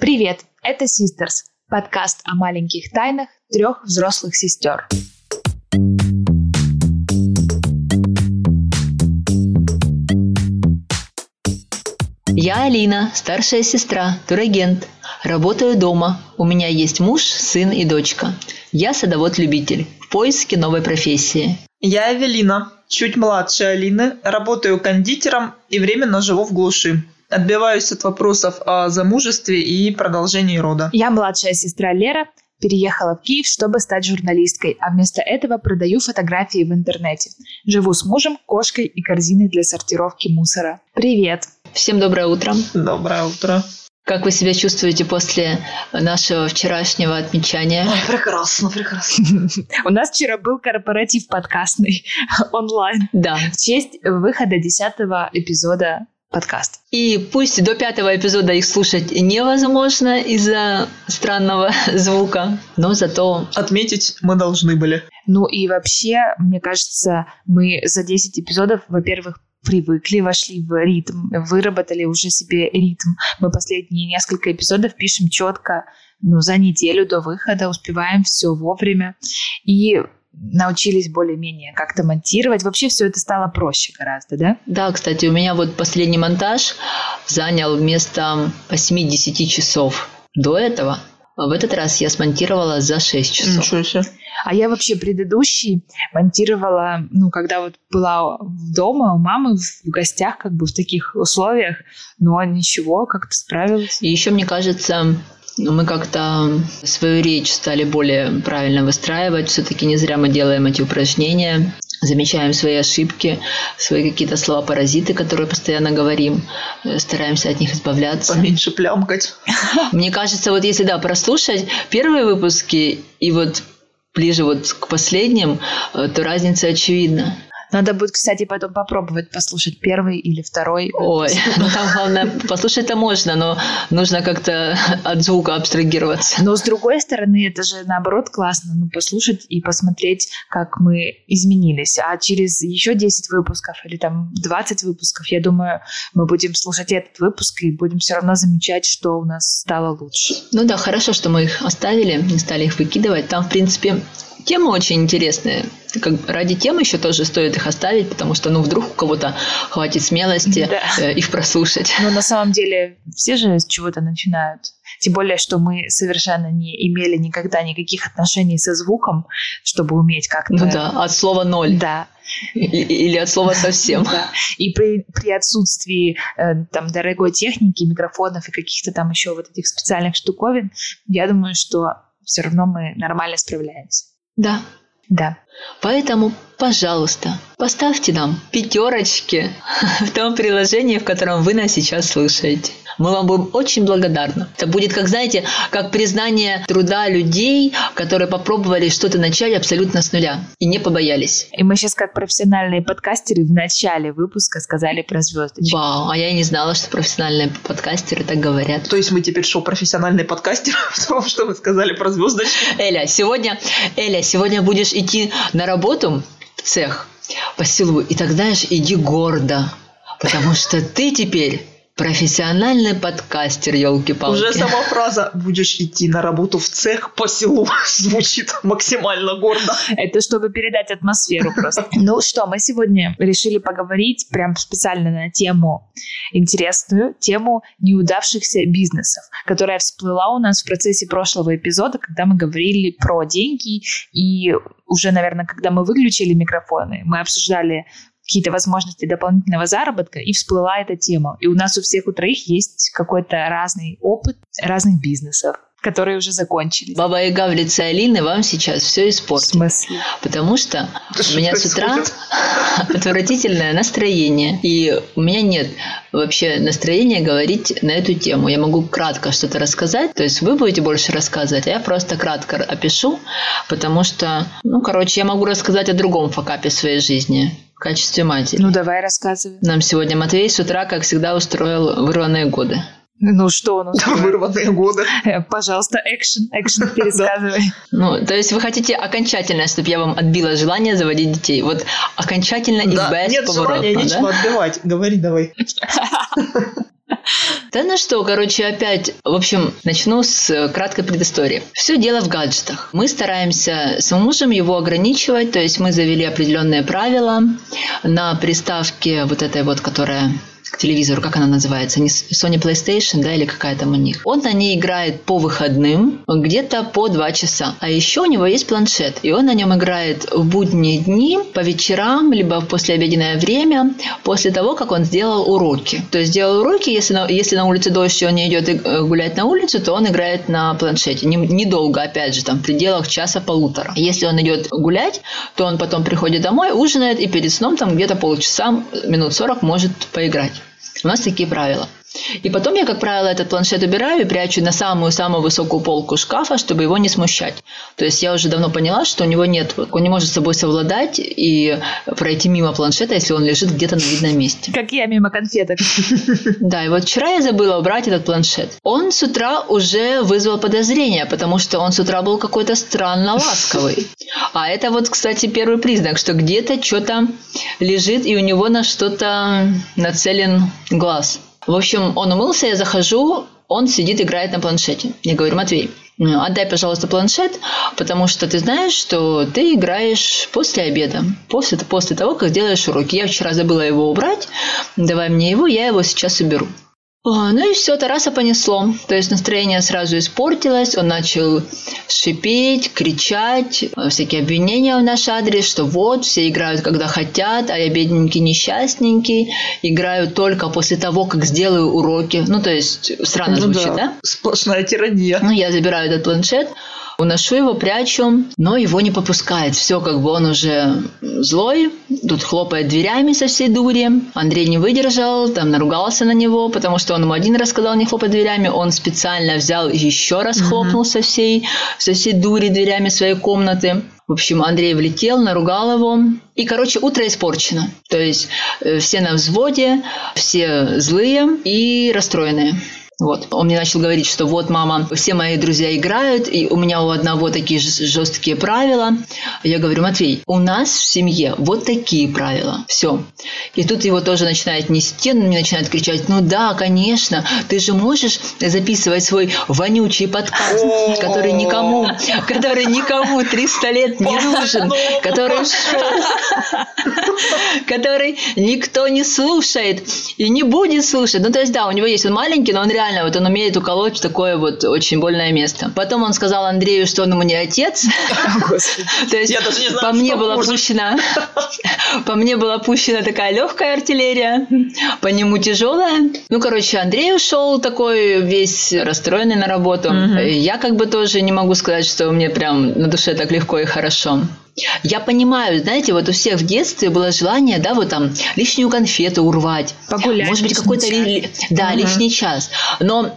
Привет, это Sisters, подкаст о маленьких тайнах трех взрослых сестер. Я Алина, старшая сестра, турагент. Работаю дома. У меня есть муж, сын и дочка. Я садовод-любитель в поиске новой профессии. Я Эвелина, чуть младше Алины, работаю кондитером и временно живу в глуши. Отбиваюсь от вопросов о замужестве и продолжении рода. Я младшая сестра Лера, переехала в Киев, чтобы стать журналисткой, а вместо этого продаю фотографии в интернете. Живу с мужем, кошкой и корзиной для сортировки мусора. Привет! Всем доброе утро. Доброе утро. Как вы себя чувствуете после нашего вчерашнего отмечания? Ой, прекрасно, прекрасно. У нас вчера был корпоратив подкастный онлайн. Да. В честь выхода десятого эпизода подкаст. И пусть до пятого эпизода их слушать невозможно из-за странного звука, но зато... Отметить мы должны были. Ну и вообще, мне кажется, мы за 10 эпизодов, во-первых, привыкли, вошли в ритм, выработали уже себе ритм. Мы последние несколько эпизодов пишем четко, ну, за неделю до выхода, успеваем все вовремя. И научились более-менее как-то монтировать. Вообще все это стало проще гораздо, да? Да, кстати, у меня вот последний монтаж занял вместо 8-10 часов до этого. В этот раз я смонтировала за 6 часов. Ничего себе. А я вообще предыдущий монтировала, ну, когда вот была дома у мамы в гостях, как бы в таких условиях, но ничего, как-то справилась. И еще, мне кажется, ну, мы как-то свою речь стали более правильно выстраивать. Все-таки не зря мы делаем эти упражнения замечаем свои ошибки, свои какие-то слова-паразиты, которые постоянно говорим, э, стараемся от них избавляться. Поменьше плямкать. Мне кажется, вот если, да, прослушать первые выпуски и вот ближе вот к последним, э, то разница очевидна. Надо будет, кстати, потом попробовать послушать первый или второй. Ой, ну там главное, послушать-то можно, но нужно как-то от звука абстрагироваться. Но с другой стороны, это же наоборот классно, ну, послушать и посмотреть, как мы изменились. А через еще 10 выпусков или там 20 выпусков, я думаю, мы будем слушать этот выпуск и будем все равно замечать, что у нас стало лучше. Ну да, хорошо, что мы их оставили, не стали их выкидывать. Там, в принципе, темы очень интересные. Как, ради темы еще тоже стоит их оставить, потому что, ну, вдруг у кого-то хватит смелости да. э, их прослушать. Но на самом деле все же с чего-то начинают. Тем более, что мы совершенно не имели никогда никаких отношений со звуком, чтобы уметь как-то... Ну да, от слова ноль. Да. Или от слова совсем. Да. И при, при отсутствии э, там дорогой техники, микрофонов и каких-то там еще вот этих специальных штуковин, я думаю, что все равно мы нормально справляемся. Да. Да. Поэтому, пожалуйста, поставьте нам пятерочки в том приложении, в котором вы нас сейчас слушаете. Мы вам будем очень благодарны. Это будет, как знаете, как признание труда людей, которые попробовали что-то начать абсолютно с нуля и не побоялись. И мы сейчас, как профессиональные подкастеры, в начале выпуска сказали про звездочки. Вау, а я и не знала, что профессиональные подкастеры так говорят. То есть мы теперь что, профессиональные подкастеры в том, что вы сказали про звездочки? Эля, сегодня, Эля, сегодня будешь идти на работу в цех по селу, и тогда знаешь, иди гордо, потому что ты теперь Профессиональный подкастер, елки-палки. Уже сама фраза «будешь идти на работу в цех по селу» звучит максимально гордо. Это чтобы передать атмосферу просто. Ну что, мы сегодня решили поговорить прям специально на тему интересную, тему неудавшихся бизнесов, которая всплыла у нас в процессе прошлого эпизода, когда мы говорили про деньги и уже, наверное, когда мы выключили микрофоны, мы обсуждали какие-то возможности дополнительного заработка, и всплыла эта тема. И у нас у всех у троих есть какой-то разный опыт разных бизнесов которые уже закончились. Баба Яга в лице Алины вам сейчас все испортит. В смысле? Потому что у меня с утра отвратительное настроение. И у меня нет вообще настроения говорить на эту тему. Я могу кратко что-то рассказать. То есть вы будете больше рассказывать, а я просто кратко опишу. Потому что, ну, короче, я могу рассказать о другом факапе своей жизни в качестве матери. Ну, давай рассказывай. Нам сегодня Матвей с утра, как всегда, устроил вырванные годы. Ну что он устроил? Вырванные годы. Э, пожалуйста, экшен, экшен пересказывай. Ну, то есть вы хотите окончательно, чтобы я вам отбила желание заводить детей? Вот окончательно и без Нет желания, нечего отбивать. Говори давай. Да ну что, короче, опять, в общем, начну с краткой предыстории. Все дело в гаджетах. Мы стараемся с мужем его ограничивать, то есть мы завели определенные правила на приставке вот этой вот, которая к телевизору, как она называется, не Sony PlayStation, да, или какая там у них. Он на ней играет по выходным, где-то по два часа. А еще у него есть планшет, и он на нем играет в будние дни, по вечерам, либо в послеобеденное время, после того, как он сделал уроки. То есть сделал уроки, если на, если на улице дождь, и он не идет э, гулять на улицу, то он играет на планшете. Недолго, опять же, там в пределах часа-полутора. Если он идет гулять, то он потом приходит домой, ужинает, и перед сном там где-то полчаса, минут сорок может поиграть. У нас такие правила. И потом я, как правило, этот планшет убираю и прячу на самую-самую высокую полку шкафа, чтобы его не смущать. То есть я уже давно поняла, что у него нет, он не может с собой совладать и пройти мимо планшета, если он лежит где-то на видном месте. Как я мимо конфеток. Да, и вот вчера я забыла убрать этот планшет. Он с утра уже вызвал подозрения, потому что он с утра был какой-то странно ласковый. А это вот, кстати, первый признак, что где-то что-то лежит, и у него на что-то нацелен глаз. В общем, он умылся, я захожу, он сидит, играет на планшете. Я говорю, Матвей, отдай, пожалуйста, планшет, потому что ты знаешь, что ты играешь после обеда, после, после того, как делаешь уроки. Я вчера забыла его убрать, давай мне его, я его сейчас уберу. Ну и все, Тараса понесло. То есть настроение сразу испортилось, он начал шипеть, кричать, всякие обвинения в наш адрес, что вот, все играют, когда хотят, а я бедненький, несчастненький, играю только после того, как сделаю уроки. Ну, то есть странно ну, звучит, да. да? Сплошная тирания. Ну, я забираю этот планшет, Уношу его, прячу, но его не попускает. Все, как бы он уже злой, тут хлопает дверями со всей дури. Андрей не выдержал, там наругался на него, потому что он ему один раз сказал не хлопать дверями. Он специально взял еще раз хлопнул со всей, со всей дури дверями своей комнаты. В общем, Андрей влетел, наругал его. И, короче, утро испорчено. То есть э, все на взводе, все злые и расстроенные. Вот. Он мне начал говорить, что вот, мама, все мои друзья играют, и у меня у одного такие жесткие правила. Я говорю, Матвей, у нас в семье вот такие правила. Все. И тут его тоже начинает нести, он мне начинает кричать, ну да, конечно, ты же можешь записывать свой вонючий подкаст, который никому, который никому 300 лет не нужен, который, который никто не слушает и не будет слушать. Ну, то есть, да, у него есть, он маленький, но он реально реально, вот он умеет уколоть такое вот очень больное место. Потом он сказал Андрею, что он ему не отец. То есть по мне была пущена, по мне была пущена такая легкая артиллерия, по нему тяжелая. Ну, короче, Андрей ушел такой весь расстроенный на работу. Я как бы тоже не могу сказать, что мне прям на душе так легко и хорошо. Я понимаю, знаете, вот у всех в детстве было желание, да, вот там лишнюю конфету урвать. Погулять. Может быть, какой-то да, угу. лишний час. Но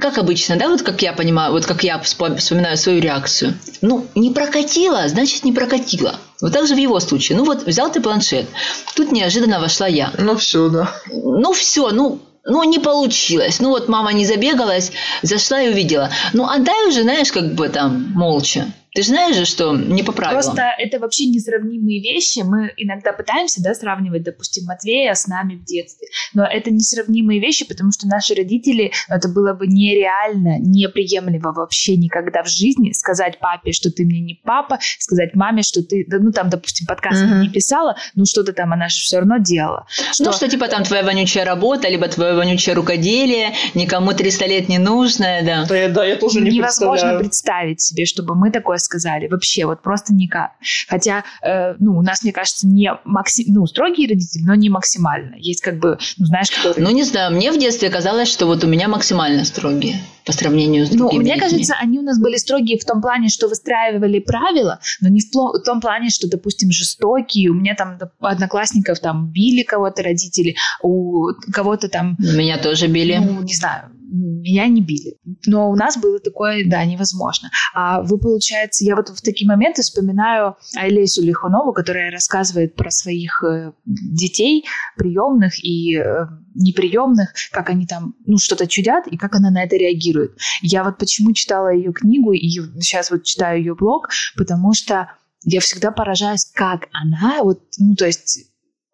как обычно, да, вот как я понимаю, вот как я вспоминаю свою реакцию. Ну, не прокатило, значит, не прокатило. Вот так же в его случае. Ну вот, взял ты планшет, тут неожиданно вошла я. Ну все, да. Ну все, ну ну, не получилось. Ну, вот мама не забегалась, зашла и увидела. Ну, отдай уже, знаешь, как бы там молча. Ты же знаешь же, что не по правилам. Просто это вообще несравнимые вещи. Мы иногда пытаемся да, сравнивать, допустим, Матвея с нами в детстве. Но это несравнимые вещи, потому что наши родители, это было бы нереально, неприемлемо вообще никогда в жизни сказать папе, что ты мне не папа, сказать маме, что ты, ну там, допустим, подкаст mm-hmm. не писала, ну что-то там она же все равно делала. Что... Ну что типа там твоя вонючая работа, либо твое вонючее рукоделие, никому 300 лет не нужное, да. Да, я, да, я тоже не Невозможно представить себе, чтобы мы такое сказали. Вообще, вот просто никак. Хотя, э, ну, у нас, мне кажется, не максим... ну, строгие родители, но не максимально. Есть как бы, ну, знаешь, которые... Ну, не знаю, мне в детстве казалось, что вот у меня максимально строгие по сравнению с другими Ну, мне людьми. кажется, они у нас были строгие в том плане, что выстраивали правила, но не в том плане, что, допустим, жестокие. У меня там одноклассников там били кого-то родители, у кого-то там... Меня тоже били. Ну, не знаю, меня не били. Но у нас было такое, да, невозможно. А вы, получается, я вот в такие моменты вспоминаю Айлесю Лихунову, которая рассказывает про своих э, детей, приемных и э, неприемных, как они там, ну, что-то чудят, и как она на это реагирует. Я вот почему читала ее книгу, и сейчас вот читаю ее блог, потому что я всегда поражаюсь, как она, вот, ну, то есть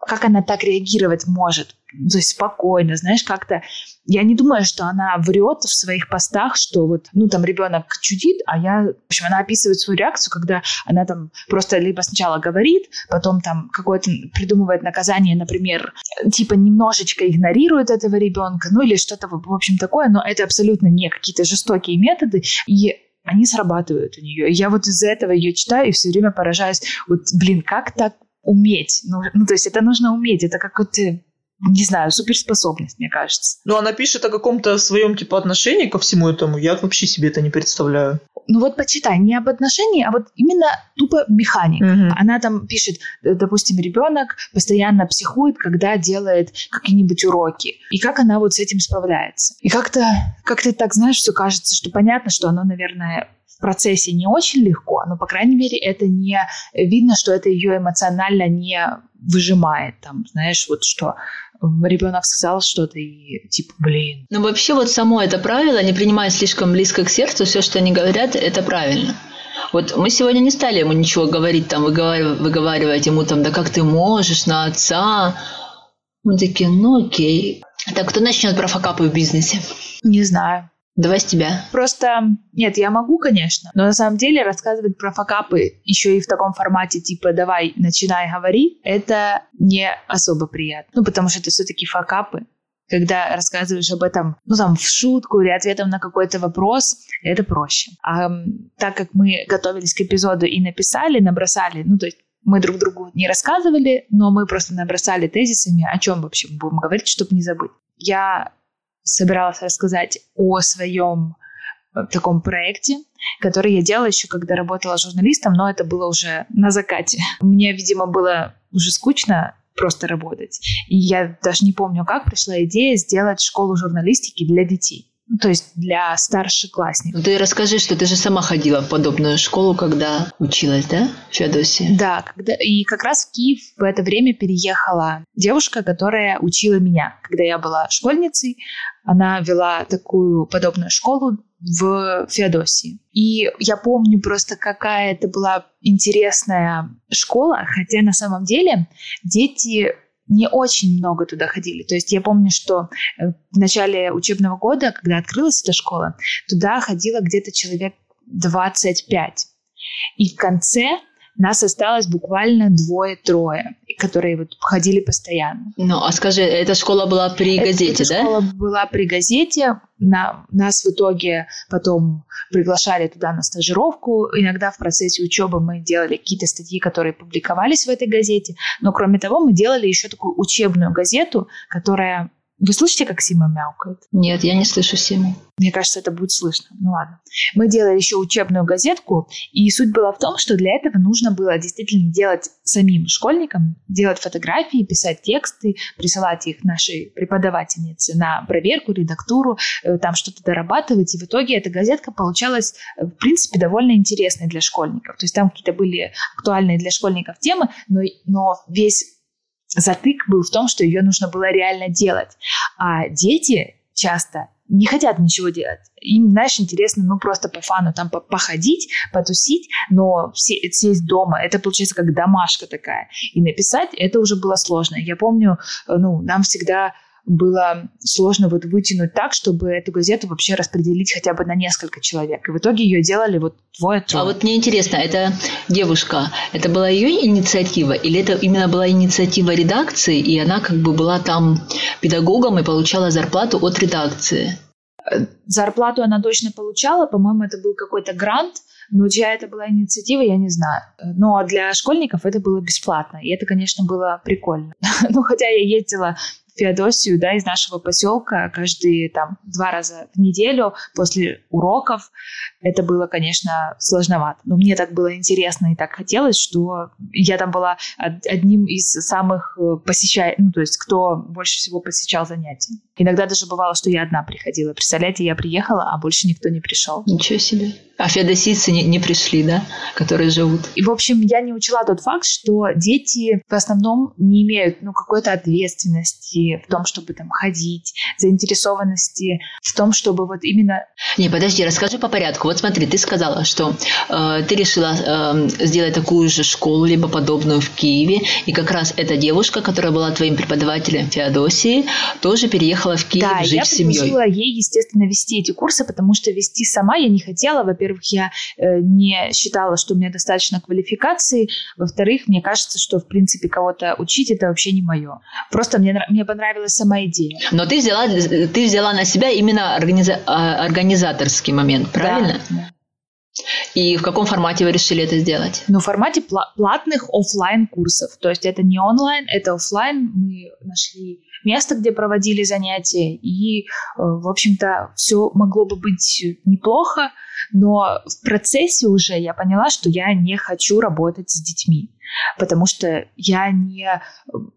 как она так реагировать может? То есть спокойно, знаешь, как-то я не думаю, что она врет в своих постах, что вот, ну, там ребенок чудит, а я, в общем, она описывает свою реакцию, когда она там просто либо сначала говорит, потом там какое-то придумывает наказание, например, типа немножечко игнорирует этого ребенка, ну, или что-то, в общем, такое, но это абсолютно не какие-то жестокие методы, и они срабатывают у нее. Я вот из-за этого ее читаю и все время поражаюсь, вот, блин, как так уметь? Ну, ну то есть это нужно уметь, это какой-то не знаю, суперспособность, мне кажется. Ну, она пишет о каком-то своем, типа, отношении ко всему этому. Я вообще себе это не представляю. Ну вот почитай, не об отношении, а вот именно тупо механик. Угу. Она там пишет, э, допустим, ребенок постоянно психует, когда делает какие-нибудь уроки. И как она вот с этим справляется. И как-то, как-то так, знаешь, все кажется, что понятно, что оно, наверное, процессе не очень легко, но, по крайней мере, это не видно, что это ее эмоционально не выжимает. Там, знаешь, вот что ребенок сказал что-то и типа, блин. Ну, вообще вот само это правило, не принимая слишком близко к сердцу, все, что они говорят, это правильно. Вот мы сегодня не стали ему ничего говорить, там, выговаривать, выговаривать ему там, да как ты можешь на отца. Мы такие, ну окей. Так, кто начнет про факапы в бизнесе? Не знаю. Давай с тебя. Просто, нет, я могу, конечно, но на самом деле рассказывать про факапы еще и в таком формате, типа, давай, начинай, говори, это не особо приятно. Ну, потому что это все-таки факапы. Когда рассказываешь об этом, ну, там, в шутку или ответом на какой-то вопрос, это проще. А так как мы готовились к эпизоду и написали, набросали, ну, то есть мы друг другу не рассказывали, но мы просто набросали тезисами, о чем вообще мы будем говорить, чтобы не забыть. Я собиралась рассказать о своем э, таком проекте, который я делала еще, когда работала журналистом, но это было уже на закате. Мне, видимо, было уже скучно просто работать. И я даже не помню, как пришла идея сделать школу журналистики для детей. То есть для старшеклассников. Ты расскажи, что ты же сама ходила в подобную школу, когда училась, да, в Феодосии? Да, когда, и как раз в Киев в это время переехала девушка, которая учила меня. Когда я была школьницей, она вела такую подобную школу в Феодосии. И я помню просто, какая это была интересная школа, хотя на самом деле дети не очень много туда ходили. То есть я помню, что э, в начале учебного года, когда открылась эта школа, туда ходило где-то человек 25. И в конце нас осталось буквально двое-трое, которые вот ходили постоянно. Ну, а скажи, эта школа была при газете, эта да? школа была при газете. На, нас в итоге потом приглашали туда на стажировку. Иногда в процессе учебы мы делали какие-то статьи, которые публиковались в этой газете. Но кроме того, мы делали еще такую учебную газету, которая вы слышите, как Сима мяукает? Нет, я не слышу Симу. Мне кажется, это будет слышно. Ну ладно. Мы делали еще учебную газетку, и суть была в том, что для этого нужно было действительно делать самим школьникам, делать фотографии, писать тексты, присылать их нашей преподавательнице на проверку, редактуру, э, там что-то дорабатывать. И в итоге эта газетка получалась, э, в принципе, довольно интересной для школьников. То есть там какие-то были актуальные для школьников темы, но, но весь затык был в том, что ее нужно было реально делать. А дети часто не хотят ничего делать. Им, знаешь, интересно, ну, просто по фану там походить, потусить, но все, сесть дома, это получается как домашка такая. И написать это уже было сложно. Я помню, э, ну, нам всегда было сложно вот вытянуть так, чтобы эту газету вообще распределить хотя бы на несколько человек. И в итоге ее делали вот двое-трое. А вот мне интересно, эта девушка, это была ее инициатива или это именно была инициатива редакции, и она как бы была там педагогом и получала зарплату от редакции? Зарплату она точно получала, по-моему, это был какой-то грант, но чья это была инициатива, я не знаю. Но для школьников это было бесплатно, и это, конечно, было прикольно. ну, хотя я ездила Феодосию, да, из нашего поселка каждые там два раза в неделю после уроков. Это было, конечно, сложновато. Но мне так было интересно и так хотелось, что я там была одним из самых э, посещаемых, ну, то есть кто больше всего посещал занятия. Иногда даже бывало, что я одна приходила. Представляете, я приехала, а больше никто не пришел. Ничего себе. А феодосийцы не, не пришли, да, которые живут? И, в общем, я не учла тот факт, что дети в основном не имеют ну, какой-то ответственности в том, чтобы там ходить, заинтересованности в том, чтобы вот именно... Не, подожди, расскажи по порядку. Вот смотри, ты сказала, что э, ты решила э, сделать такую же школу, либо подобную в Киеве, и как раз эта девушка, которая была твоим преподавателем Феодосии, тоже переехала в Киев да, жить я с семьей. Да, ей, естественно, вести эти курсы, потому что вести сама я не хотела. Во-первых, я э, не считала, что у меня достаточно квалификации. Во-вторых, мне кажется, что, в принципе, кого-то учить это вообще не мое. Просто мне, мне понравилась сама идея. Но ты взяла, ты взяла на себя именно организа- а, организаторский момент, правильно? Да, И в каком формате вы решили это сделать? Ну, в формате платных офлайн курсов. То есть это не онлайн, это офлайн. Мы нашли место, где проводили занятия, и, э, в общем-то, все могло бы быть неплохо, но в процессе уже я поняла, что я не хочу работать с детьми, потому что я не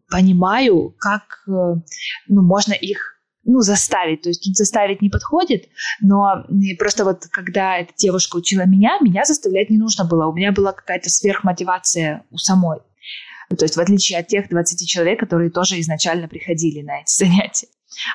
понимаю, как э, ну, можно их ну, заставить. То есть тут заставить не подходит, но просто вот когда эта девушка учила меня, меня заставлять не нужно было. У меня была какая-то сверхмотивация у самой. То есть в отличие от тех 20 человек, которые тоже изначально приходили на эти занятия.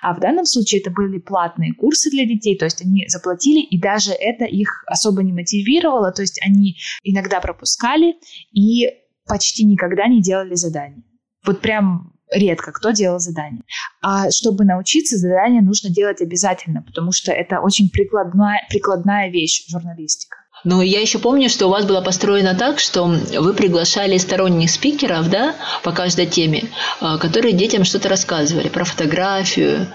А в данном случае это были платные курсы для детей, то есть они заплатили, и даже это их особо не мотивировало, то есть они иногда пропускали и почти никогда не делали задания. Вот прям редко кто делал задания. А чтобы научиться, задания нужно делать обязательно, потому что это очень прикладная, прикладная вещь журналистика. Ну, я еще помню, что у вас было построено так, что вы приглашали сторонних спикеров, да, по каждой теме, а, которые детям что-то рассказывали про фотографию,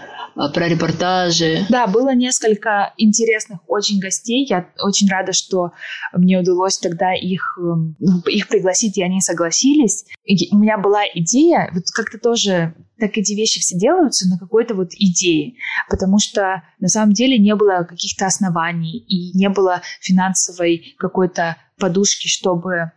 про репортажи. Да, было несколько интересных очень гостей. Я очень рада, что мне удалось тогда их, эм, ну, их пригласить, и они согласились. И у меня была идея, вот как-то тоже так эти вещи все делаются на какой-то вот идее, потому что на самом деле не было каких-то оснований и не было финансовой какой-то подушки, чтобы Э,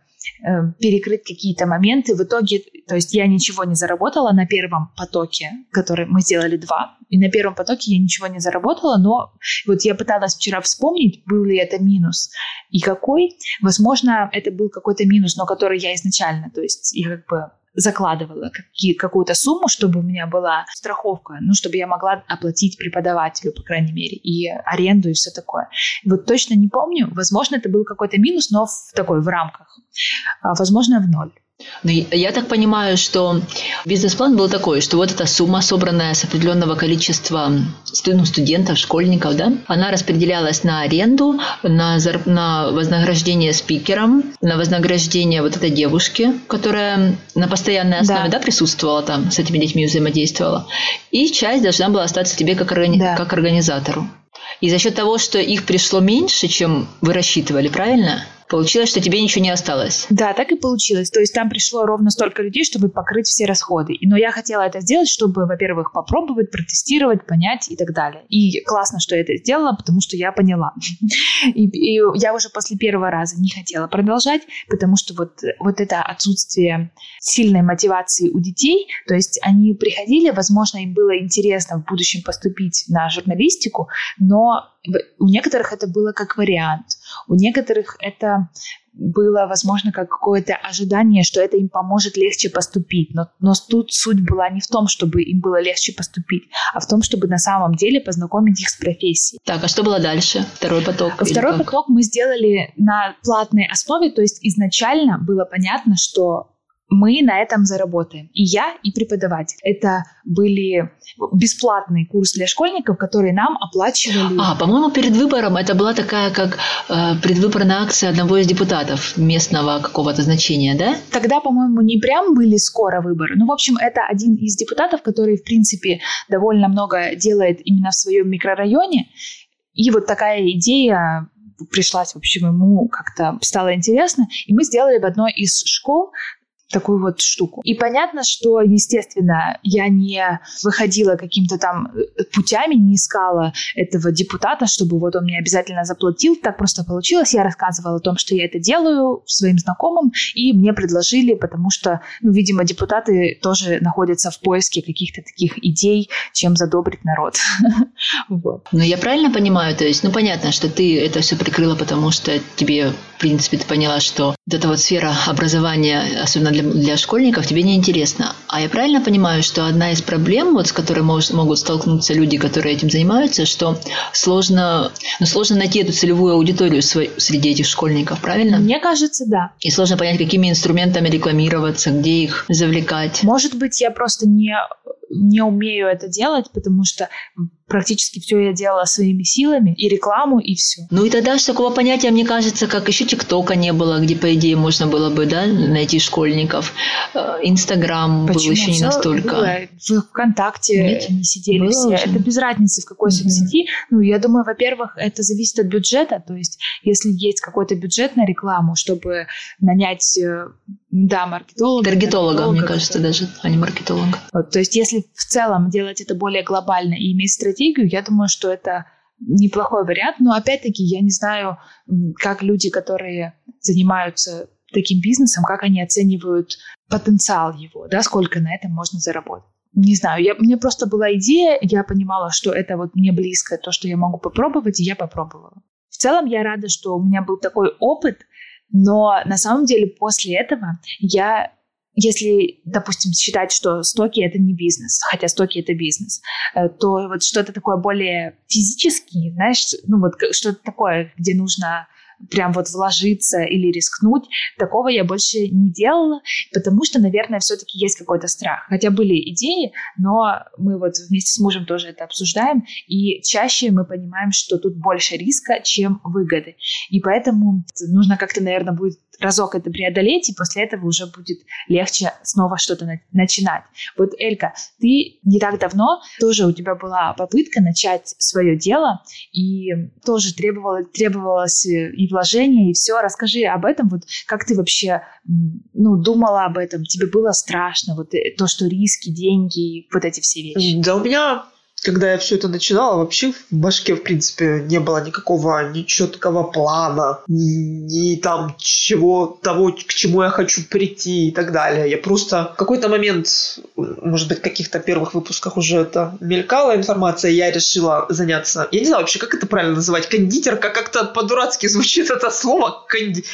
перекрыть какие-то моменты. В итоге, то есть я ничего не заработала на первом потоке, который мы сделали два, и на первом потоке я ничего не заработала, но вот я пыталась вчера вспомнить, был ли это минус и какой. Возможно, это был какой-то минус, но который я изначально, то есть я как бы закладывала какую-то сумму, чтобы у меня была страховка, ну, чтобы я могла оплатить преподавателю, по крайней мере, и аренду, и все такое. Вот точно не помню. Возможно, это был какой-то минус, но в такой, в рамках. А, возможно, в ноль. Ну, я так понимаю, что бизнес-план был такой, что вот эта сумма, собранная с определенного количества ну, студентов, школьников, да, она распределялась на аренду, на, на вознаграждение спикерам, на вознаграждение вот этой девушки, которая на постоянной основе да. Да, присутствовала там, с этими детьми взаимодействовала. И часть должна была остаться тебе как, органи- да. как организатору. И за счет того, что их пришло меньше, чем вы рассчитывали, правильно? Получилось, что тебе ничего не осталось. Да, так и получилось. То есть там пришло ровно столько людей, чтобы покрыть все расходы. Но я хотела это сделать, чтобы, во-первых, попробовать, протестировать, понять и так далее. И классно, что я это сделала, потому что я поняла. И, и я уже после первого раза не хотела продолжать, потому что вот, вот это отсутствие сильной мотивации у детей, то есть они приходили, возможно, им было интересно в будущем поступить на журналистику, но у некоторых это было как вариант, у некоторых это было, возможно, как какое-то ожидание, что это им поможет легче поступить. Но, но тут суть была не в том, чтобы им было легче поступить, а в том, чтобы на самом деле познакомить их с профессией. Так, а что было дальше? Второй поток? Второй поток мы сделали на платной основе, то есть изначально было понятно, что мы на этом заработаем. И я, и преподаватель. Это были бесплатные курсы для школьников, которые нам оплачивали. А, по-моему, перед выбором это была такая, как э, предвыборная акция одного из депутатов местного какого-то значения, да? Тогда, по-моему, не прям были скоро выборы. Ну, в общем, это один из депутатов, который, в принципе, довольно много делает именно в своем микрорайоне. И вот такая идея пришлась, в общем, ему как-то стало интересно. И мы сделали в одной из школ такую вот штуку. И понятно, что, естественно, я не выходила каким-то там э, путями, не искала этого депутата, чтобы вот он мне обязательно заплатил. Так просто получилось. Я рассказывала о том, что я это делаю своим знакомым, и мне предложили, потому что, ну, видимо, депутаты тоже находятся в поиске каких-то таких идей, чем задобрить народ. вот. Ну, я правильно понимаю, то есть, ну, понятно, что ты это все прикрыла, потому что тебе принципе, ты поняла, что вот эта вот сфера образования, особенно для, для школьников, тебе не интересна. А я правильно понимаю, что одна из проблем, вот, с которой мож, могут столкнуться люди, которые этим занимаются, что сложно, ну, сложно найти эту целевую аудиторию свой, среди этих школьников, правильно? Мне кажется, да. И сложно понять, какими инструментами рекламироваться, где их завлекать. Может быть, я просто не не умею это делать, потому что практически все я делала своими силами, и рекламу, и все. Ну и тогда же такого понятия, мне кажется, как еще ТикТока не было, где, по идее, можно было бы да, найти школьников. Э, Инстаграм был еще не настолько. Было. В ВКонтакте Нет? не сидели было все. Уже. Это без разницы, в какой mm-hmm. соцсети. Ну, я думаю, во-первых, это зависит от бюджета. То есть, если есть какой-то бюджет на рекламу, чтобы нанять э, да, маркетолога. Таргетолога, мне кажется, даже, а не маркетолога. Вот, то есть, если в целом делать это более глобально и иметь стратегию, я думаю, что это неплохой вариант. Но опять-таки, я не знаю, как люди, которые занимаются таким бизнесом, как они оценивают потенциал его, да, сколько на этом можно заработать. Не знаю, я, мне просто была идея, я понимала, что это вот мне близко, то, что я могу попробовать, и я попробовала. В целом я рада, что у меня был такой опыт, но на самом деле после этого я если, допустим, считать, что стоки это не бизнес, хотя стоки это бизнес, э, то вот что-то такое более физический, знаешь, ну вот что-то такое, где нужно прям вот вложиться или рискнуть, такого я больше не делала, потому что, наверное, все-таки есть какой-то страх. Хотя были идеи, но мы вот вместе с мужем тоже это обсуждаем, и чаще мы понимаем, что тут больше риска, чем выгоды. И поэтому нужно как-то, наверное, будет разок это преодолеть, и после этого уже будет легче снова что-то на- начинать. Вот, Элька, ты не так давно, тоже у тебя была попытка начать свое дело, и тоже требовало, требовалось и вложение, и все. Расскажи об этом, вот как ты вообще ну, думала об этом, тебе было страшно, вот э, то, что риски, деньги, вот эти все вещи? Да у меня когда я все это начинала, вообще в башке, в принципе, не было никакого, ни четкого плана, ни, ни там чего, того, к чему я хочу прийти и так далее. Я просто в какой-то момент, может быть, в каких-то первых выпусках уже это мелькала информация, я решила заняться, я не знаю вообще, как это правильно называть, кондитерка, как-то по-дурацки звучит это слово, конди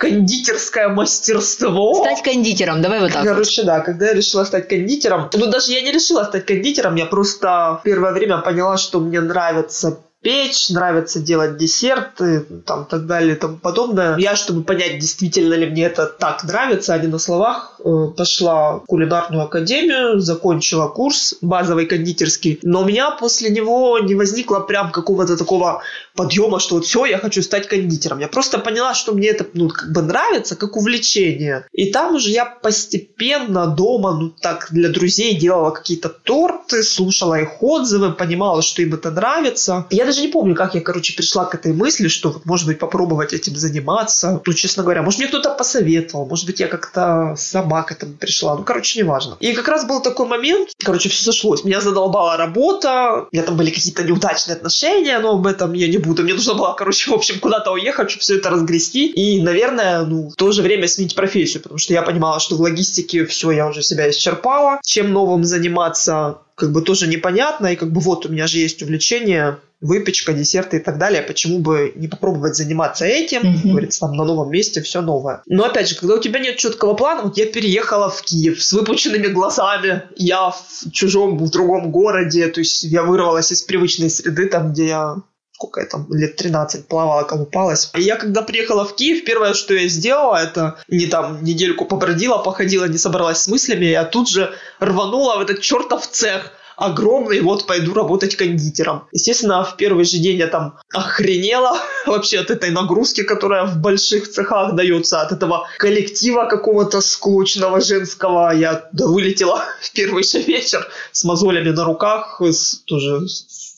кондитерское мастерство. Стать кондитером, давай вот так. Короче, да, когда я решила стать кондитером, ну даже я не решила стать кондитером, я просто первое время поняла, что мне нравится печь, нравится делать десерты, там, так далее и тому подобное. Я, чтобы понять, действительно ли мне это так нравится, а не на словах, э, пошла в кулинарную академию, закончила курс базовый кондитерский, но у меня после него не возникло прям какого-то такого подъема, что вот все, я хочу стать кондитером. Я просто поняла, что мне это, ну, как бы нравится, как увлечение. И там уже я постепенно дома, ну, так, для друзей делала какие-то торты, слушала их отзывы, понимала, что им это нравится. Я даже не помню, как я, короче, пришла к этой мысли, что вот, может быть, попробовать этим заниматься. Ну, честно говоря, может, мне кто-то посоветовал, может быть, я как-то сама к этому пришла. Ну, короче, неважно. И как раз был такой момент, короче, все сошлось. Меня задолбала работа, у меня там были какие-то неудачные отношения, но об этом я не буду. Мне нужно было, короче, в общем, куда-то уехать, чтобы все это разгрести. И, наверное, ну, в то же время сменить профессию, потому что я понимала, что в логистике все, я уже себя исчерпала. Чем новым заниматься, как бы тоже непонятно. И как бы вот у меня же есть увлечение выпечка, десерты и так далее. Почему бы не попробовать заниматься этим? Mm-hmm. Говорится, там на новом месте все новое. Но опять же, когда у тебя нет четкого плана, вот я переехала в Киев с выпученными глазами, я в чужом, в другом городе, то есть я вырвалась из привычной среды, там, где я сколько я там, лет 13 плавала, колупалась. И я когда приехала в Киев, первое, что я сделала, это не там недельку побродила, походила, не собралась с мыслями, я тут же рванула в этот чертов цех огромный, вот пойду работать кондитером. Естественно, в первый же день я там охренела вообще от этой нагрузки, которая в больших цехах дается, от этого коллектива какого-то скучного женского. Я вылетела в первый же вечер с мозолями на руках, с, тоже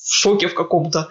в шоке в каком-то.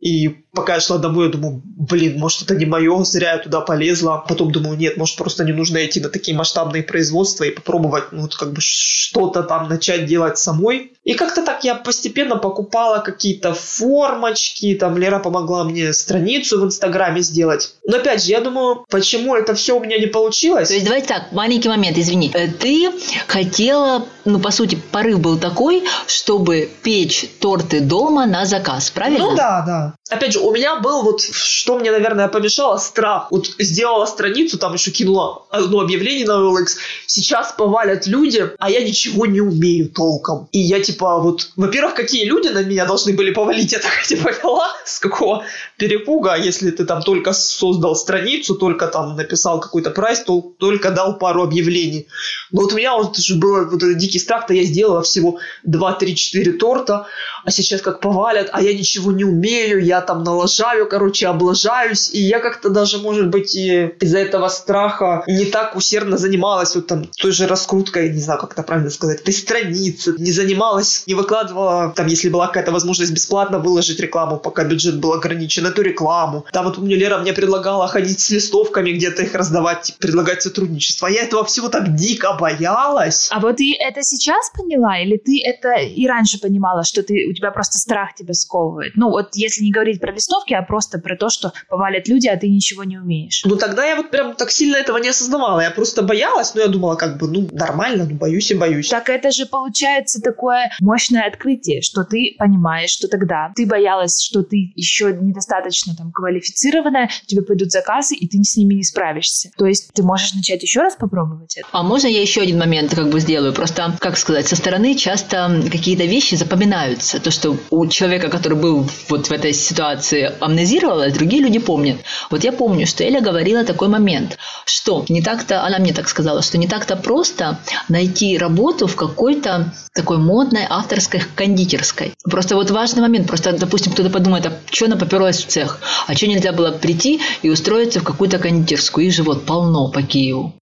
И пока я шла домой, я думаю, блин, может это не мое, зря я туда полезла. Потом думаю, нет, может просто не нужно идти на такие масштабные производства и попробовать, ну, вот как бы что-то там начать делать самой. И как-то так я постепенно покупала какие-то формочки, там Лера помогла мне страницу в Инстаграме сделать. Но опять же, я думаю, почему это все у меня не получилось? То есть давайте так, маленький момент, извини. Э, ты хотела, ну, по сути, порыв был такой, чтобы печь торты дома на заказ, правильно? Ну да, да. Опять же, у меня был вот, что мне, наверное, помешало, страх. Вот сделала страницу, там еще кинула одно объявление на OLX. Сейчас повалят люди, а я ничего не умею толком. И я типа вот, во-первых, какие люди на меня должны были повалить, я так не поняла, с какого перепуга, если ты там только создал страницу, только там написал какой-то прайс, то только дал пару объявлений. Но вот у меня вот уже был вот дикий страх-то я сделала всего 2, 3, 4 торта, а сейчас как повалят, а я ничего не умею, я там налажаю, короче, облажаюсь, и я как-то даже, может быть, и из-за этого страха не так усердно занималась вот там той же раскруткой, не знаю, как это правильно сказать, этой страницы, не занималась, не выкладывала, там, если была какая-то возможность бесплатно выложить рекламу, пока бюджет был ограничен, эту рекламу. Там вот мне Лера мне предлагала ходить с листовками, где-то их раздавать, типа, предлагать сотрудничество. Я этого всего так дико боялась. А вот ты это сейчас поняла, или ты это и раньше понимала, что ты, тебя просто страх тебя сковывает? Ну, вот если не говорить про листовки, а просто про то, что повалят люди, а ты ничего не умеешь. Ну, тогда я вот прям так сильно этого не осознавала. Я просто боялась, но я думала, как бы, ну, нормально, ну, боюсь и боюсь. Так это же получается такое мощное открытие, что ты понимаешь, что тогда ты боялась, что ты еще недостаточно там квалифицированная, тебе пойдут заказы, и ты с ними не справишься. То есть ты можешь начать еще раз попробовать это. А можно я еще один момент как бы сделаю? Просто, как сказать, со стороны часто какие-то вещи запоминаются. То, что у человека, который был вот в этой ситуации, амнезировалось, другие люди помнят. Вот я помню, что Эля говорила такой момент, что не так-то, она мне так сказала, что не так-то просто найти работу в какой-то такой модной авторской кондитерской. Просто вот важный момент, просто, допустим, кто-то подумает, а что она поперлась в цех? А что нельзя было прийти и устроиться в какую-то кондитерскую? Их же вот полно по Киеву.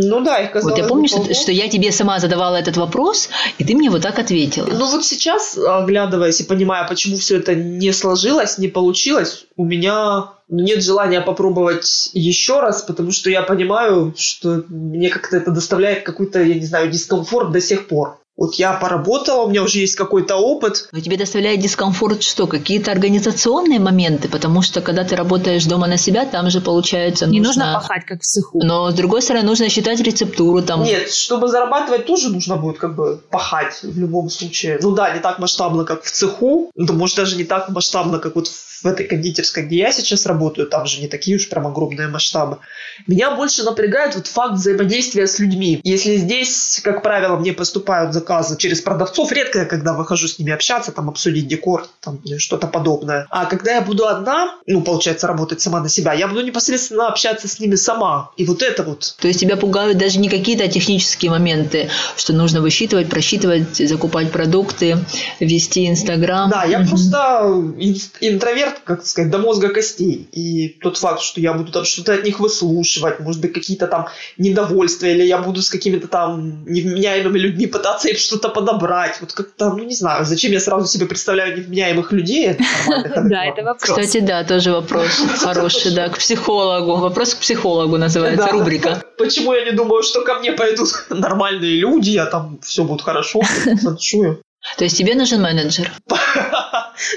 Ну да, их казалось Вот я помню, что, что я тебе сама задавала этот вопрос, и ты мне вот так ответила. Ну вот сейчас, оглядываясь и понимая, почему все это не сложилось, не получилось, у меня нет желания попробовать еще раз, потому что я понимаю, что мне как-то это доставляет какой-то, я не знаю, дискомфорт до сих пор. Вот я поработала, у меня уже есть какой-то опыт. Но тебе доставляет дискомфорт что? Какие-то организационные моменты? Потому что когда ты работаешь дома на себя, там же получается... Не нужно, нужно пахать, как в цеху. Но, с другой стороны, нужно считать рецептуру там. Нет, чтобы зарабатывать, тоже нужно будет как бы пахать в любом случае. Ну да, не так масштабно, как в цеху. Да, может, даже не так масштабно, как вот в этой кондитерской, где я сейчас работаю. Там же не такие уж прям огромные масштабы. Меня больше напрягает вот факт взаимодействия с людьми. Если здесь, как правило, мне поступают заказы через продавцов, редко я когда выхожу с ними общаться, там обсудить декор, там что-то подобное. А когда я буду одна, ну, получается, работать сама на себя, я буду непосредственно общаться с ними сама. И вот это вот. То есть тебя пугают даже не какие-то технические моменты, что нужно высчитывать, просчитывать, закупать продукты, вести Инстаграм. Да, я просто интроверт, как сказать, до мозга костей. И тот факт, что я буду там что-то от них выслушивать, выслушивать, может быть, какие-то там недовольства, или я буду с какими-то там невменяемыми людьми пытаться им что-то подобрать. Вот как-то, ну не знаю, зачем я сразу себе представляю невменяемых людей? Да, это вопрос. Кстати, да, тоже вопрос хороший, да, к психологу. Вопрос к психологу называется рубрика. Почему я не думаю, что ко мне пойдут нормальные люди, а там все будет хорошо, танцую. То есть тебе нужен менеджер?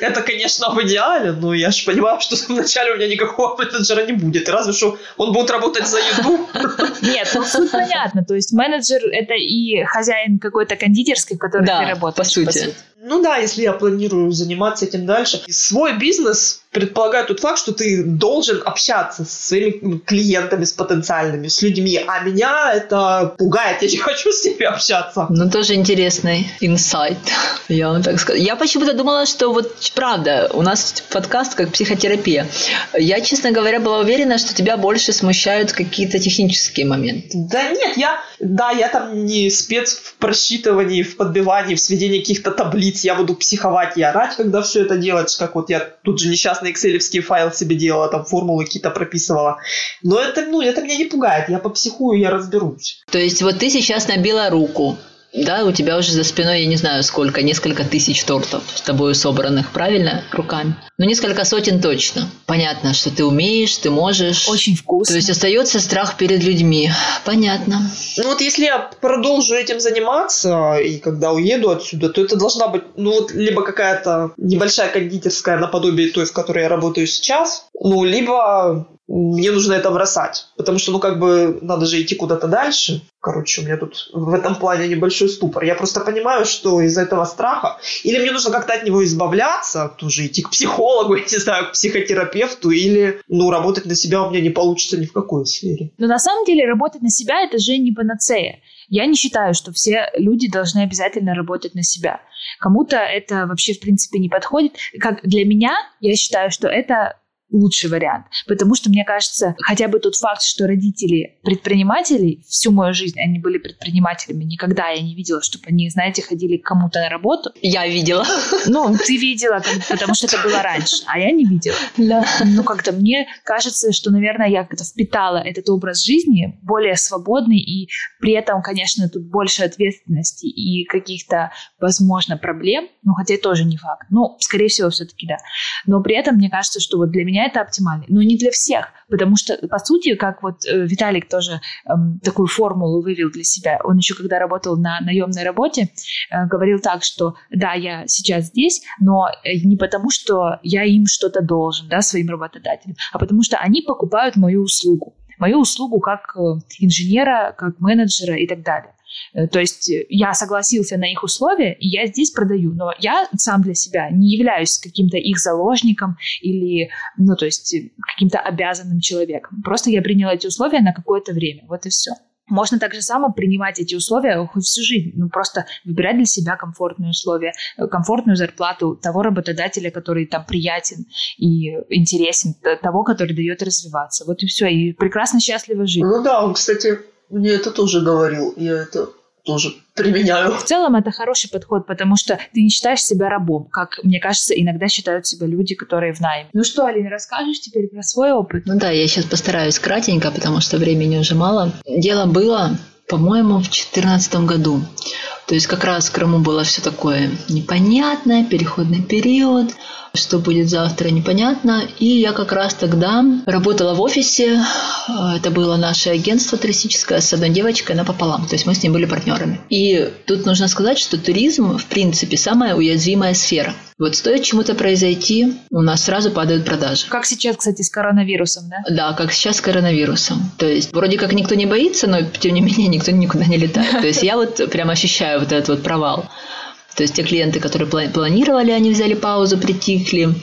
Это, конечно, в идеале, но я же понимаю, что вначале у меня никакого менеджера не будет. Разве что он будет работать за еду. Нет, ну суть понятно. То есть менеджер – это и хозяин какой-то кондитерской, в которой да, ты работаешь. по сути. По сути. Ну да, если я планирую заниматься этим дальше. И свой бизнес предполагает тот факт, что ты должен общаться с своими клиентами, с потенциальными, с людьми. А меня это пугает, я не хочу с ними общаться. Ну, тоже интересный инсайт, я вам так скажу. Я почему-то думала, что вот правда, у нас подкаст как психотерапия. Я, честно говоря, была уверена, что тебя больше смущают какие-то технические моменты. Да нет, я, да, я там не спец в просчитывании, в подбивании, в сведении каких-то таблиц. Я буду психовать и орать, когда все это делать, как вот я тут же несчастный экселевский файл себе делала, там формулы какие-то прописывала. Но это, ну, это меня не пугает, я попсихую, я разберусь. То есть вот ты сейчас набила руку, да, у тебя уже за спиной, я не знаю сколько, несколько тысяч тортов с тобой собранных, правильно, руками? Ну, несколько сотен точно. Понятно, что ты умеешь, ты можешь. Очень вкусно. То есть остается страх перед людьми. Понятно. Ну вот если я продолжу этим заниматься, и когда уеду отсюда, то это должна быть, ну вот, либо какая-то небольшая кондитерская наподобие той, в которой я работаю сейчас, Ну, либо мне нужно это бросать. Потому что, ну, как бы, надо же идти куда-то дальше. Короче, у меня тут в этом плане небольшой ступор. Я просто понимаю, что из-за этого страха... Или мне нужно как-то от него избавляться, тоже идти к психологу, я не знаю, к психотерапевту, или, ну, работать на себя у меня не получится ни в какой сфере. Но на самом деле работать на себя – это же не панацея. Я не считаю, что все люди должны обязательно работать на себя. Кому-то это вообще, в принципе, не подходит. Как для меня, я считаю, что это лучший вариант. Потому что, мне кажется, хотя бы тот факт, что родители предпринимателей, всю мою жизнь они были предпринимателями, никогда я не видела, чтобы они, знаете, ходили к кому-то на работу. Я видела. Ну, ты видела, потому что это было раньше, а я не видела. Да. Ну, как-то мне кажется, что, наверное, я как-то впитала этот образ жизни более свободный, и при этом, конечно, тут больше ответственности и каких-то, возможно, проблем, ну, хотя тоже не факт. Ну, скорее всего, все-таки да. Но при этом мне кажется, что вот для меня меня это оптимально. Но не для всех, потому что, по сути, как вот э, Виталик тоже эм, такую формулу вывел для себя, он еще когда работал на наемной работе, э, говорил так, что да, я сейчас здесь, но э, не потому, что я им что-то должен, да, своим работодателям, а потому что они покупают мою услугу мою услугу как э, инженера, как менеджера и так далее. Э, то есть э, я согласился на их условия, и я здесь продаю. Но я сам для себя не являюсь каким-то их заложником или, ну, то есть каким-то обязанным человеком. Просто я принял эти условия на какое-то время. Вот и все. Можно так же само принимать эти условия хоть всю жизнь. Ну, просто выбирать для себя комфортные условия, комфортную зарплату того работодателя, который там приятен и интересен, того, который дает развиваться. Вот и все. И прекрасно счастливо жить. Ну да, он, кстати, мне это тоже говорил. Я это тоже применяю. В целом это хороший подход, потому что ты не считаешь себя рабом, как, мне кажется, иногда считают себя люди, которые в найме. Ну что, Алина, расскажешь теперь про свой опыт? Ну да, я сейчас постараюсь кратенько, потому что времени уже мало. Дело было, по-моему, в 2014 году. То есть как раз в Крыму было все такое непонятное, переходный период – что будет завтра, непонятно. И я как раз тогда работала в офисе. Это было наше агентство туристическое с одной девочкой напополам. То есть мы с ней были партнерами. И тут нужно сказать, что туризм, в принципе, самая уязвимая сфера. Вот стоит чему-то произойти, у нас сразу падают продажи. Как сейчас, кстати, с коронавирусом, да? Да, как сейчас с коронавирусом. То есть вроде как никто не боится, но тем не менее никто никуда не летает. То есть я вот прям ощущаю вот этот вот провал. То есть те клиенты, которые планировали, они взяли паузу, притихли.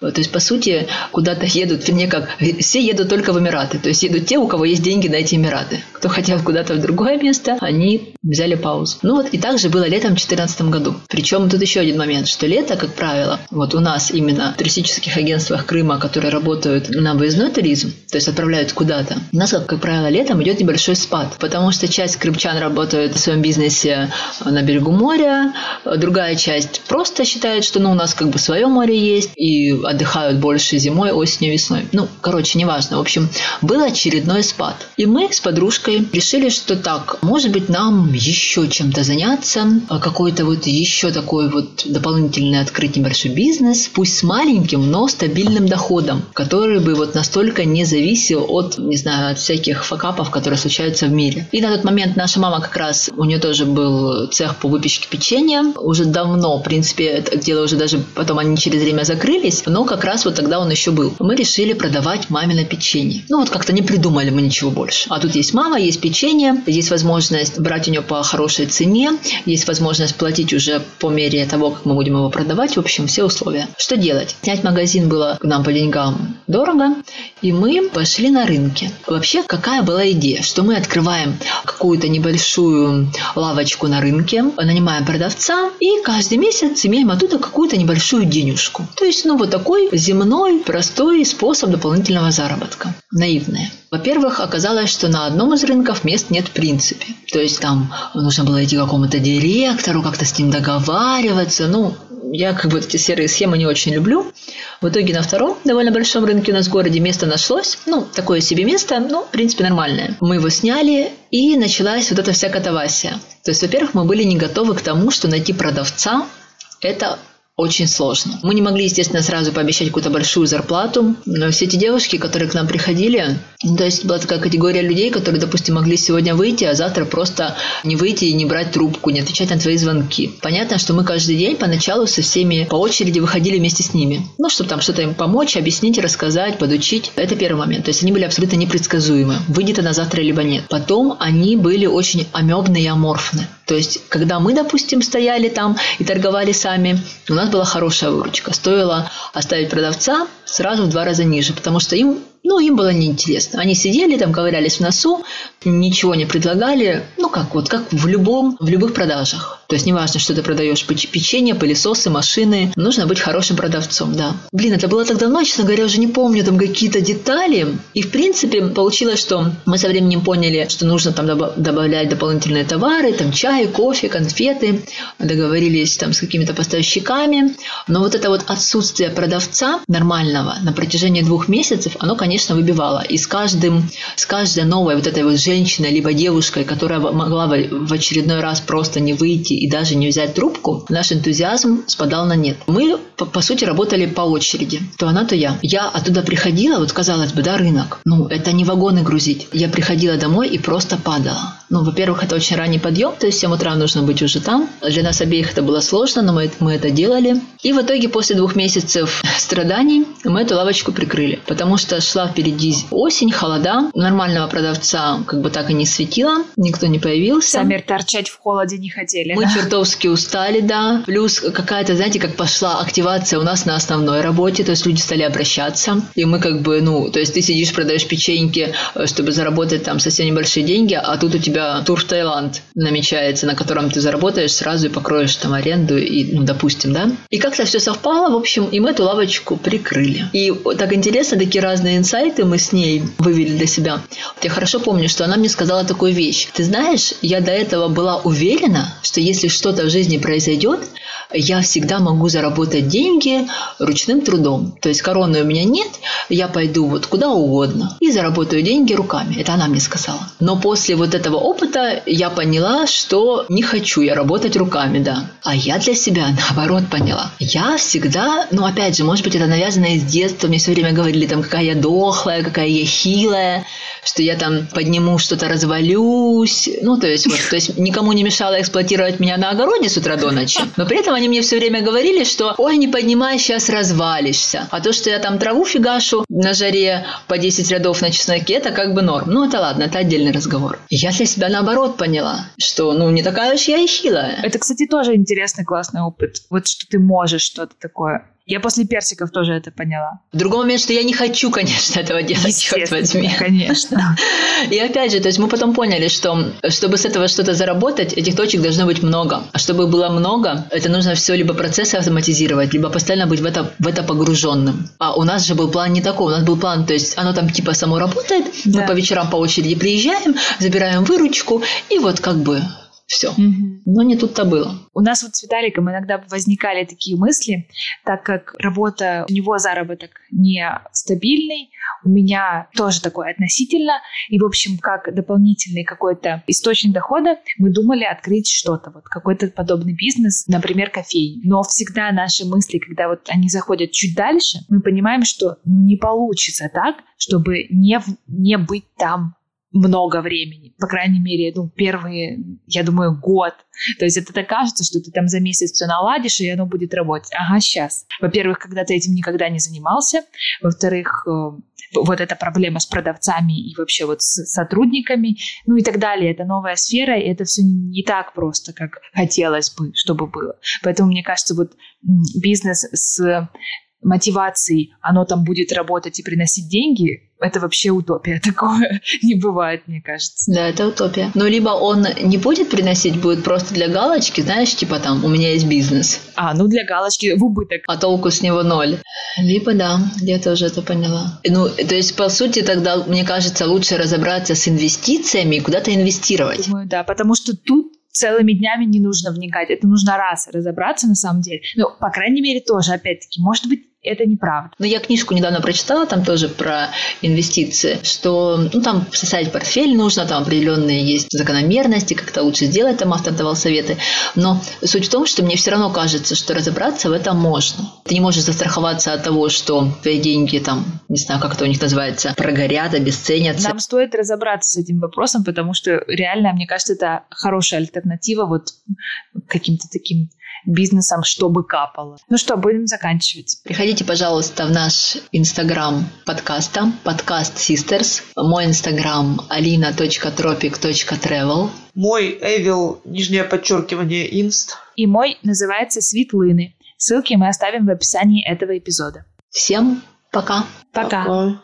То есть, по сути, куда-то едут, вернее, как, все едут только в Эмираты. То есть, едут те, у кого есть деньги на эти Эмираты. Кто хотел куда-то в другое место, они взяли паузу. Ну вот, и так же было летом в 2014 году. Причем тут еще один момент, что лето, как правило, вот у нас именно в туристических агентствах Крыма, которые работают на выездной туризм, то есть отправляют куда-то, у нас, как, как правило, летом идет небольшой спад, потому что часть крымчан работает в своем бизнесе на берегу моря, другая часть просто считает, что ну, у нас как бы свое море есть, и отдыхают больше зимой, осенью, весной. Ну, короче, неважно. В общем, был очередной спад. И мы с подружкой решили, что так, может быть, нам еще чем-то заняться, а какой-то вот еще такой вот дополнительный открыть небольшой бизнес, пусть с маленьким, но стабильным доходом, который бы вот настолько не зависел от, не знаю, от всяких факапов, которые случаются в мире. И на тот момент наша мама как раз, у нее тоже был цех по выпечке печенья, уже давно, в принципе, это дело уже даже потом они через время закрылись, но как раз вот тогда он еще был. Мы решили продавать мамино печенье. Ну вот как-то не придумали мы ничего больше. А тут есть мама, есть печенье, есть возможность брать у нее по хорошей цене, есть возможность платить уже по мере того, как мы будем его продавать. В общем, все условия. Что делать? Снять магазин было нам по деньгам дорого, и мы пошли на рынке. Вообще, какая была идея? Что мы открываем какую-то небольшую лавочку на рынке, нанимаем продавца и каждый месяц имеем оттуда какую-то небольшую денежку. То есть, ну, вот такой земной, простой способ дополнительного заработка. Наивное. Во-первых, оказалось, что на одном из рынков мест нет в принципе. То есть там нужно было идти к какому-то директору, как-то с ним договариваться. Ну, я как бы эти серые схемы не очень люблю. В итоге на втором довольно большом рынке у нас в городе место нашлось. Ну, такое себе место, но, в принципе, нормальное. Мы его сняли, и началась вот эта вся катавасия. То есть, во-первых, мы были не готовы к тому, что найти продавца – это очень сложно. Мы не могли, естественно, сразу пообещать какую-то большую зарплату, но все эти девушки, которые к нам приходили, ну, то есть была такая категория людей, которые, допустим, могли сегодня выйти, а завтра просто не выйти и не брать трубку, не отвечать на твои звонки. Понятно, что мы каждый день поначалу со всеми по очереди выходили вместе с ними. Ну, чтобы там что-то им помочь, объяснить, рассказать, подучить. Это первый момент. То есть они были абсолютно непредсказуемы. Выйдет она завтра либо нет. Потом они были очень амебные и аморфны. То есть, когда мы, допустим, стояли там и торговали сами, у нас была хорошая выручка. Стоило оставить продавца сразу в два раза ниже, потому что им ну, им было неинтересно. Они сидели там, ковырялись в носу, ничего не предлагали. Ну, как вот, как в любом, в любых продажах. То есть, неважно, что ты продаешь, печенье, пылесосы, машины. Нужно быть хорошим продавцом, да. Блин, это было так давно, честно говоря, уже не помню там какие-то детали. И, в принципе, получилось, что мы со временем поняли, что нужно там добавлять дополнительные товары, там чай, кофе, конфеты. Договорились там с какими-то поставщиками. Но вот это вот отсутствие продавца нормального на протяжении двух месяцев, оно, конечно, выбивала. И с каждым, с каждой новой вот этой вот женщиной, либо девушкой, которая могла в очередной раз просто не выйти и даже не взять трубку, наш энтузиазм спадал на нет. Мы, по, по сути, работали по очереди. То она, то я. Я оттуда приходила, вот казалось бы, да, рынок. Ну, это не вагоны грузить. Я приходила домой и просто падала. Ну, во-первых, это очень ранний подъем, то есть в 7 утра нужно быть уже там. Для нас обеих это было сложно, но мы, мы это делали. И в итоге после двух месяцев страданий мы эту лавочку прикрыли, потому что шла впереди осень, холода. Нормального продавца как бы так и не светило, никто не появился. Сами торчать в холоде не хотели. Мы? Чертовски устали, да. Плюс какая-то, знаете, как пошла активация у нас на основной работе, то есть люди стали обращаться. И мы как бы, ну, то есть ты сидишь, продаешь печеньки, э, чтобы заработать там совсем небольшие деньги, а тут у тебя тур в Таиланд намечается, на котором ты заработаешь сразу и покроешь там аренду, и, ну, допустим, да. И как-то все совпало, в общем, и мы эту лавочку прикрыли. И так интересно, такие разные инсайты мы с ней вывели для себя. Я хорошо помню, что она мне сказала такую вещь. Ты знаешь, я до этого была уверена, что если что-то в жизни произойдет, я всегда могу заработать деньги ручным трудом. То есть короны у меня нет, я пойду вот куда угодно и заработаю деньги руками. Это она мне сказала. Но после вот этого опыта я поняла, что не хочу я работать руками, да. А я для себя наоборот поняла. Я всегда, ну опять же, может быть, это навязано из детства, мне все время говорили там, какая я дохлая, какая я хилая, что я там подниму что-то, развалюсь. Ну, то есть, вот, то есть никому не мешало эксплуатировать меня на огороде с утра до ночи. Но при этом они мне все время говорили, что ой, не поднимай, сейчас развалишься. А то, что я там траву фигашу на жаре по 10 рядов на чесноке, это как бы норм. Ну, это ладно, это отдельный разговор. Я для себя наоборот поняла, что ну не такая уж я и хилая. Это, кстати, тоже интересный классный опыт. Вот что ты можешь что-то такое я после персиков тоже это поняла. Другой момент, что я не хочу, конечно, этого делать, черт возьми. Конечно. И опять же, то есть мы потом поняли, что чтобы с этого что-то заработать, этих точек должно быть много. А чтобы было много, это нужно все либо процессы автоматизировать, либо постоянно быть в это, в это погруженным. А у нас же был план не такой. У нас был план, то есть оно там типа само работает, да. мы по вечерам по очереди приезжаем, забираем выручку, и вот как бы все. Угу. Но не тут-то было. У нас вот с Виталиком иногда возникали такие мысли, так как работа, у него заработок не стабильный, у меня тоже такой относительно. И, в общем, как дополнительный какой-то источник дохода, мы думали открыть что-то, вот какой-то подобный бизнес, например, кофейню. Но всегда наши мысли, когда вот они заходят чуть дальше, мы понимаем, что ну, не получится так, чтобы не, не быть там много времени. По крайней мере, ну, первые, я думаю, год. То есть это так кажется, что ты там за месяц все наладишь, и оно будет работать. Ага, сейчас. Во-первых, когда ты этим никогда не занимался. Во-вторых, э, вот эта проблема с продавцами и вообще вот с сотрудниками, ну и так далее. Это новая сфера, и это все не так просто, как хотелось бы, чтобы было. Поэтому, мне кажется, вот бизнес с мотивацией, оно там будет работать и приносить деньги, это вообще утопия. Такое не бывает, мне кажется. Да, это утопия. Но либо он не будет приносить, будет просто для галочки, знаешь, типа там, у меня есть бизнес. А, ну для галочки в убыток. А толку с него ноль. Либо да, я тоже это поняла. Ну, то есть, по сути, тогда, мне кажется, лучше разобраться с инвестициями и куда-то инвестировать. Думаю, да, потому что тут целыми днями не нужно вникать. Это нужно раз разобраться на самом деле. Ну, по крайней мере, тоже, опять-таки, может быть, это неправда. Но я книжку недавно прочитала, там тоже про инвестиции, что ну, там составить портфель нужно, там определенные есть закономерности, как-то лучше сделать, там автор давал советы. Но суть в том, что мне все равно кажется, что разобраться в этом можно. Ты не можешь застраховаться от того, что твои деньги там, не знаю, как это у них называется, прогорят, обесценятся. Нам стоит разобраться с этим вопросом, потому что реально, мне кажется, это хорошая альтернатива вот каким-то таким бизнесом, чтобы капало. Ну что, будем заканчивать. Приходите, пожалуйста, в наш инстаграм подкаста, подкаст Sisters. Мой инстаграм alina.tropic.travel. Мой Эвил, нижнее подчеркивание, инст. И мой называется Светлыны. Ссылки мы оставим в описании этого эпизода. Всем пока. Пока. пока.